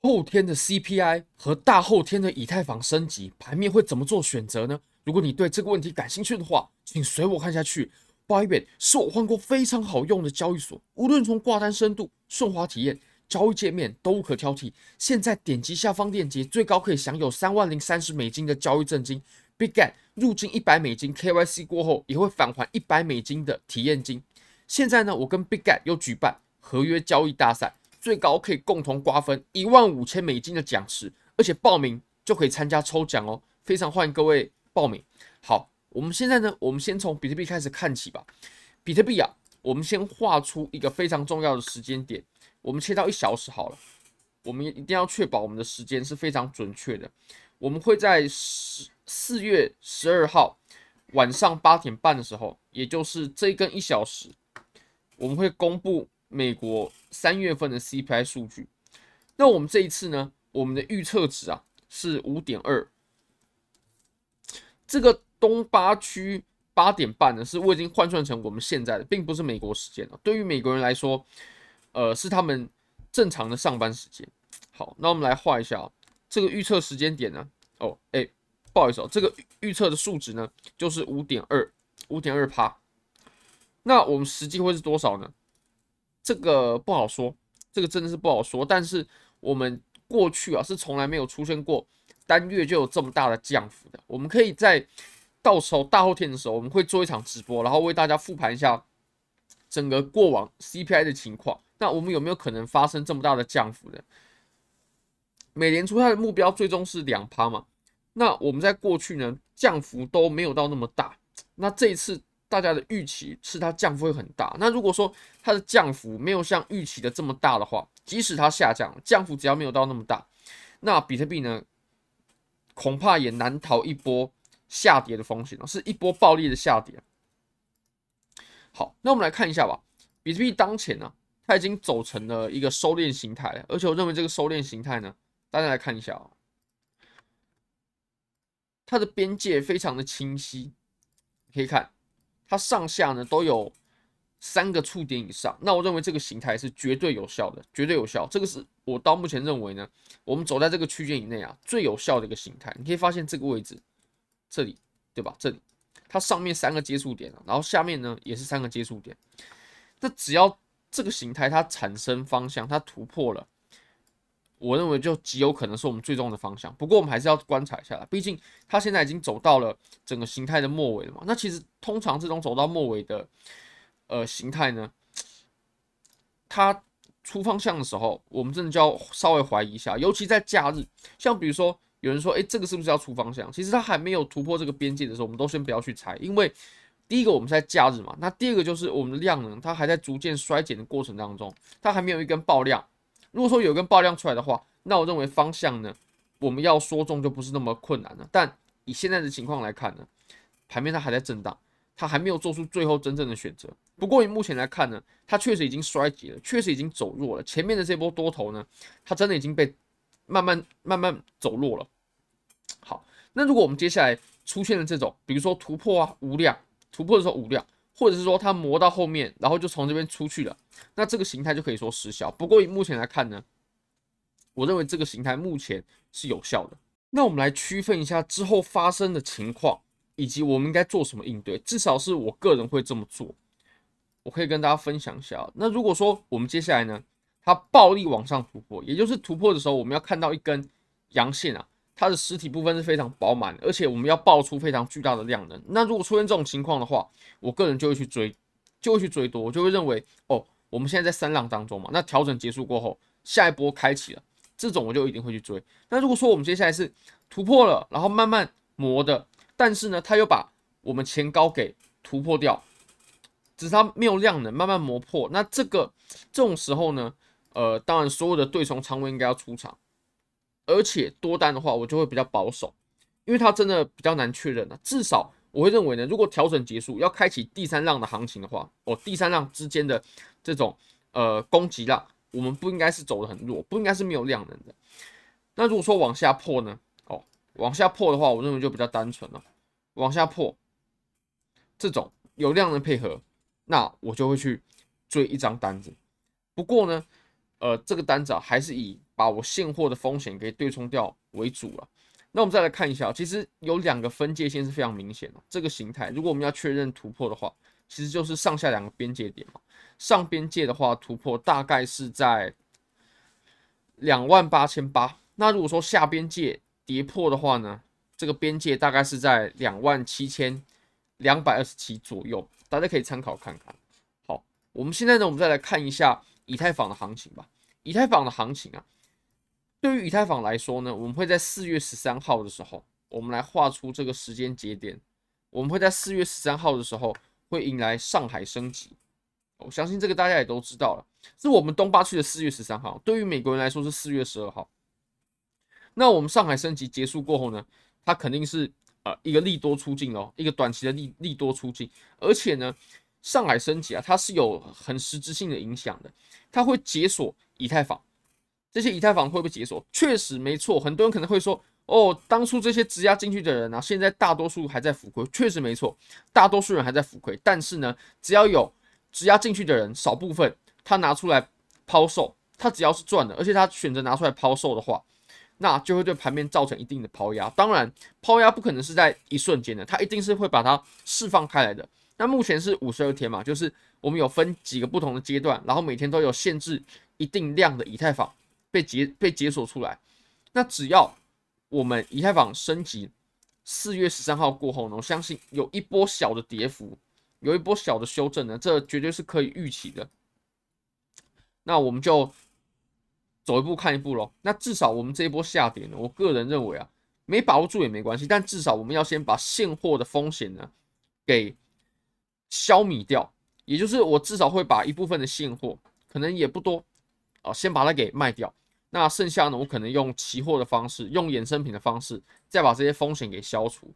后天的 CPI 和大后天的以太坊升级，盘面会怎么做选择呢？如果你对这个问题感兴趣的话，请随我看下去。Bybit 是我换过非常好用的交易所，无论从挂单深度、顺滑体验、交易界面都无可挑剔。现在点击下方链接，最高可以享有三万零三十美金的交易赠金。BigGat 入金一百美金，KYC 过后也会返还一百美金的体验金。现在呢，我跟 BigGat 又举办合约交易大赛，最高可以共同瓜分一万五千美金的奖池，而且报名就可以参加抽奖哦，非常欢迎各位报名。好。我们现在呢，我们先从比特币开始看起吧。比特币啊，我们先画出一个非常重要的时间点，我们切到一小时好了。我们一定要确保我们的时间是非常准确的。我们会在十四月十二号晚上八点半的时候，也就是这一根一小时，我们会公布美国三月份的 CPI 数据。那我们这一次呢，我们的预测值啊是五点二，这个。东八区八点半呢，是我已经换算成我们现在的，并不是美国时间了。对于美国人来说，呃，是他们正常的上班时间。好，那我们来画一下哦，这个预测时间点呢，哦，哎，不好意思哦，这个预测的数值呢，就是五点二，五点二趴。那我们实际会是多少呢？这个不好说，这个真的是不好说。但是我们过去啊，是从来没有出现过单月就有这么大的降幅的。我们可以在到时候大后天的时候，我们会做一场直播，然后为大家复盘一下整个过往 CPI 的情况。那我们有没有可能发生这么大的降幅呢？美联储它的目标最终是两趴嘛？那我们在过去呢，降幅都没有到那么大。那这一次大家的预期是它降幅会很大。那如果说它的降幅没有像预期的这么大的话，即使它下降，降幅只要没有到那么大，那比特币呢，恐怕也难逃一波。下跌的风险是一波暴力的下跌。好，那我们来看一下吧。比特币当前呢，它已经走成了一个收敛形态，而且我认为这个收敛形态呢，大家来看一下啊，它的边界非常的清晰，可以看它上下呢都有三个触点以上。那我认为这个形态是绝对有效的，绝对有效。这个是我到目前认为呢，我们走在这个区间以内啊，最有效的一个形态。你可以发现这个位置。这里对吧？这里它上面三个接触点，然后下面呢也是三个接触点。那只要这个形态它产生方向，它突破了，我认为就极有可能是我们最终的方向。不过我们还是要观察一下啦，毕竟它现在已经走到了整个形态的末尾了嘛。那其实通常这种走到末尾的呃形态呢，它出方向的时候，我们真的就要稍微怀疑一下，尤其在假日，像比如说。有人说，哎，这个是不是要出方向？其实它还没有突破这个边界的时候，我们都先不要去猜，因为第一个我们在假日嘛，那第二个就是我们的量能它还在逐渐衰减的过程当中，它还没有一根爆量。如果说有根爆量出来的话，那我认为方向呢，我们要说中就不是那么困难了。但以现在的情况来看呢，盘面它还在震荡，它还没有做出最后真正的选择。不过以目前来看呢，它确实已经衰竭了，确实已经走弱了。前面的这波多头呢，它真的已经被。慢慢慢慢走弱了。好，那如果我们接下来出现了这种，比如说突破啊无量，突破的时候无量，或者是说它磨到后面，然后就从这边出去了，那这个形态就可以说失效。不过以目前来看呢，我认为这个形态目前是有效的。那我们来区分一下之后发生的情况，以及我们应该做什么应对。至少是我个人会这么做。我可以跟大家分享一下。那如果说我们接下来呢，它暴力往上突破，也就是突破的时候，我们要看到一根阳线啊，它的实体部分是非常饱满，而且我们要爆出非常巨大的量能。那如果出现这种情况的话，我个人就会去追，就会去追多，我就会认为哦，我们现在在三浪当中嘛，那调整结束过后，下一波开启了，这种我就一定会去追。那如果说我们接下来是突破了，然后慢慢磨的，但是呢，它又把我们前高给突破掉，只是它没有量能，慢慢磨破，那这个这种时候呢？呃，当然，所有的对冲仓位应该要出场，而且多单的话，我就会比较保守，因为它真的比较难确认了。至少我会认为呢，如果调整结束要开启第三浪的行情的话，哦，第三浪之间的这种呃攻击浪，我们不应该是走的很弱，不应该是没有量能的。那如果说往下破呢？哦，往下破的话，我认为就比较单纯了。往下破，这种有量能配合，那我就会去追一张单子。不过呢。呃，这个单子啊，还是以把我现货的风险给对冲掉为主了。那我们再来看一下，其实有两个分界线是非常明显的。这个形态，如果我们要确认突破的话，其实就是上下两个边界点嘛。上边界的话，突破大概是在两万八千八。那如果说下边界跌破的话呢，这个边界大概是在两万七千两百二十七左右，大家可以参考看看。好，我们现在呢，我们再来看一下以太坊的行情吧。以太坊的行情啊。对于以太坊来说呢，我们会在四月十三号的时候，我们来画出这个时间节点。我们会在四月十三号的时候会迎来上海升级。我相信这个大家也都知道了，是我们东八区的四月十三号。对于美国人来说是四月十二号。那我们上海升级结束过后呢，它肯定是呃一个利多出境哦，一个短期的利利多出境。而且呢，上海升级啊，它是有很实质性的影响的，它会解锁以太坊。这些以太坊会不会解锁？确实没错，很多人可能会说，哦，当初这些质押进去的人啊，现在大多数还在浮亏。确实没错，大多数人还在浮亏。但是呢，只要有质押进去的人少部分，他拿出来抛售，他只要是赚的，而且他选择拿出来抛售的话，那就会对盘面造成一定的抛压。当然，抛压不可能是在一瞬间的，它一定是会把它释放开来的。那目前是五十二天嘛，就是我们有分几个不同的阶段，然后每天都有限制一定量的以太坊。被解被解锁出来，那只要我们以太坊升级，四月十三号过后呢，我相信有一波小的跌幅，有一波小的修正呢，这绝对是可以预期的。那我们就走一步看一步喽。那至少我们这一波下跌呢，我个人认为啊，没把握住也没关系，但至少我们要先把现货的风险呢给消弭掉，也就是我至少会把一部分的现货，可能也不多。啊，先把它给卖掉，那剩下呢，我可能用期货的方式，用衍生品的方式，再把这些风险给消除。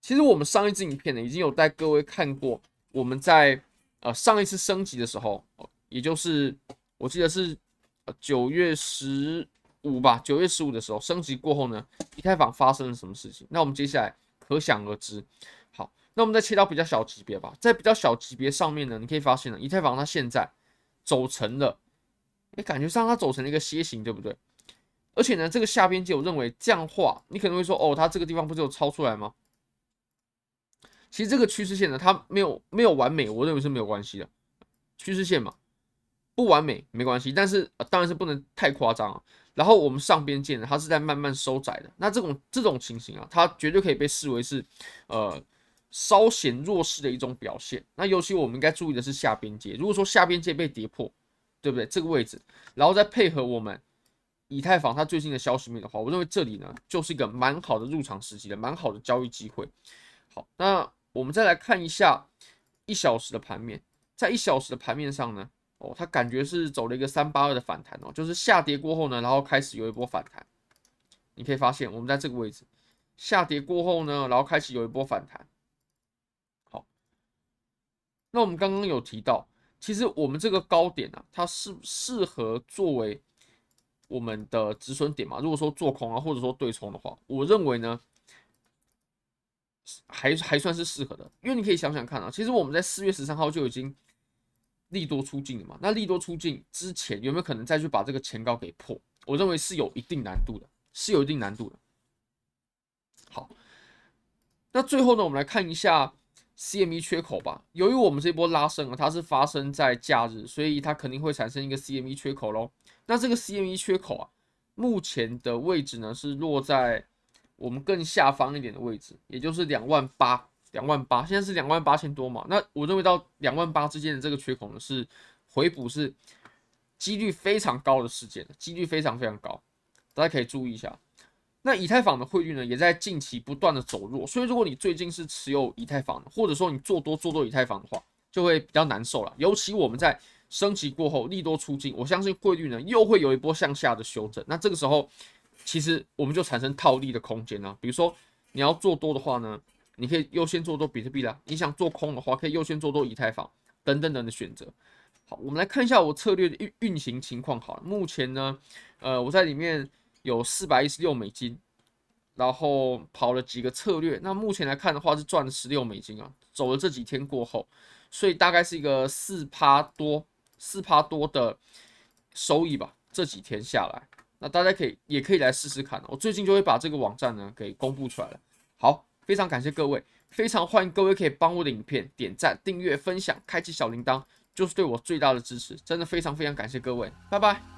其实我们上一支影片呢，已经有带各位看过，我们在呃上一次升级的时候，也就是我记得是九月十五吧，九月十五的时候升级过后呢，以太坊发生了什么事情？那我们接下来可想而知。好，那我们再切到比较小级别吧，在比较小级别上面呢，你可以发现呢，以太坊它现在走成了。你感觉上它走成了一个楔形，对不对？而且呢，这个下边界，我认为这样画，你可能会说，哦，它这个地方不是有超出来吗？其实这个趋势线呢，它没有没有完美，我认为是没有关系的。趋势线嘛，不完美没关系，但是、呃、当然是不能太夸张啊。然后我们上边界呢，它是在慢慢收窄的。那这种这种情形啊，它绝对可以被视为是呃稍显弱势的一种表现。那尤其我们应该注意的是下边界，如果说下边界被跌破。对不对？这个位置，然后再配合我们以太坊它最近的消息面的话，我认为这里呢就是一个蛮好的入场时机的，蛮好的交易机会。好，那我们再来看一下一小时的盘面，在一小时的盘面上呢，哦，它感觉是走了一个三八二的反弹哦，就是下跌过后呢，然后开始有一波反弹。你可以发现，我们在这个位置下跌过后呢，然后开始有一波反弹。好，那我们刚刚有提到。其实我们这个高点啊，它适适合作为我们的止损点嘛？如果说做空啊，或者说对冲的话，我认为呢，还还算是适合的。因为你可以想想看啊，其实我们在四月十三号就已经利多出尽了嘛。那利多出尽之前，有没有可能再去把这个前高给破？我认为是有一定难度的，是有一定难度的。好，那最后呢，我们来看一下。CME 缺口吧，由于我们这波拉升啊，它是发生在假日，所以它肯定会产生一个 CME 缺口喽。那这个 CME 缺口啊，目前的位置呢是落在我们更下方一点的位置，也就是两万八，两万八，现在是两万八千多嘛。那我认为到两万八之间的这个缺口呢，是回补是几率非常高的事件，几率非常非常高，大家可以注意一下。那以太坊的汇率呢，也在近期不断的走弱，所以如果你最近是持有以太坊的，或者说你做多做多以太坊的话，就会比较难受了。尤其我们在升级过后利多出尽，我相信汇率呢又会有一波向下的修正。那这个时候，其实我们就产生套利的空间了。比如说你要做多的话呢，你可以优先做多比特币啦；你想做空的话，可以优先做多以太坊等等等的选择。好，我们来看一下我策略的运运行情况。好了，目前呢，呃，我在里面。有四百一十六美金，然后跑了几个策略，那目前来看的话是赚了十六美金啊。走了这几天过后，所以大概是一个四趴多、四趴多的收益吧。这几天下来，那大家可以也可以来试试看。我最近就会把这个网站呢给公布出来了。好，非常感谢各位，非常欢迎各位可以帮我的影片点赞、订阅、分享、开启小铃铛，就是对我最大的支持。真的非常非常感谢各位，拜拜。